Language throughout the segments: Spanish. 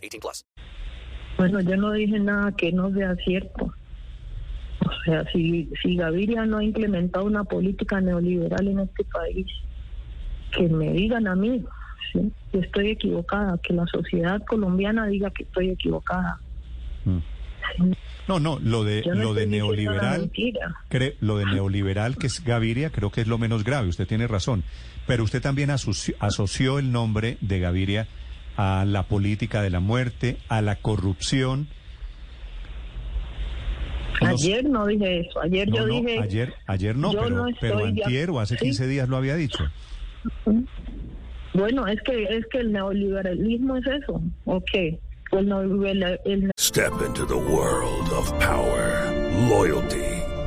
18 plus. Bueno, yo no dije nada que no sea cierto. O sea, si, si Gaviria no ha implementado una política neoliberal en este país, que me digan a mí ¿sí? que estoy equivocada, que la sociedad colombiana diga que estoy equivocada. Mm. Sí. No, no, lo de no lo de neoliberal, cre- lo de neoliberal que es Gaviria, creo que es lo menos grave. Usted tiene razón, pero usted también asoció, asoció el nombre de Gaviria a la política de la muerte, a la corrupción. No sé- Ayer no dije eso. Ayer no, yo no, dije. ayer, ayer no, pero, no pero antier o hace Sí. 15 días lo había dicho. Bueno, es que es que el neoliberalismo es eso. ¿O qué? El, neoliberal- el Step into the world of power, loyalty,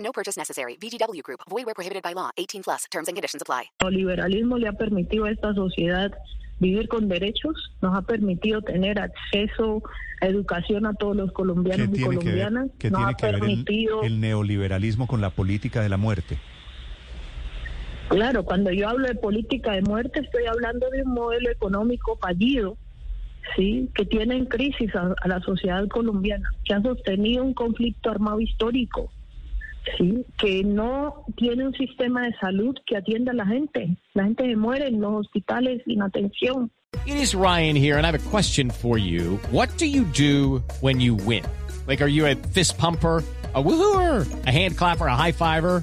No purchase necessary. VGW Group. Void where prohibited by law. 18 plus. Terms and conditions apply. neoliberalismo le ha permitido a esta sociedad vivir con derechos, nos ha permitido tener acceso a educación a todos los ¿Qué colombianos y tiene que ver, colombianas, qué nos tiene ha que ver el, permitido, el neoliberalismo con la política de la muerte? claro, cuando yo hablo de política de muerte estoy hablando de un modelo económico fallido, sí, que tiene en crisis a, a la sociedad colombiana, que ha sostenido un conflicto armado histórico. Sí, que no tiene un sistema de salud que atienda a la gente. La gente se muere en los hospitales sin atención. It is Ryan here, and I have a question for you. What do you do when you win? Like, are you a fist pumper? A woohooer, a hand clapper, a high fiver.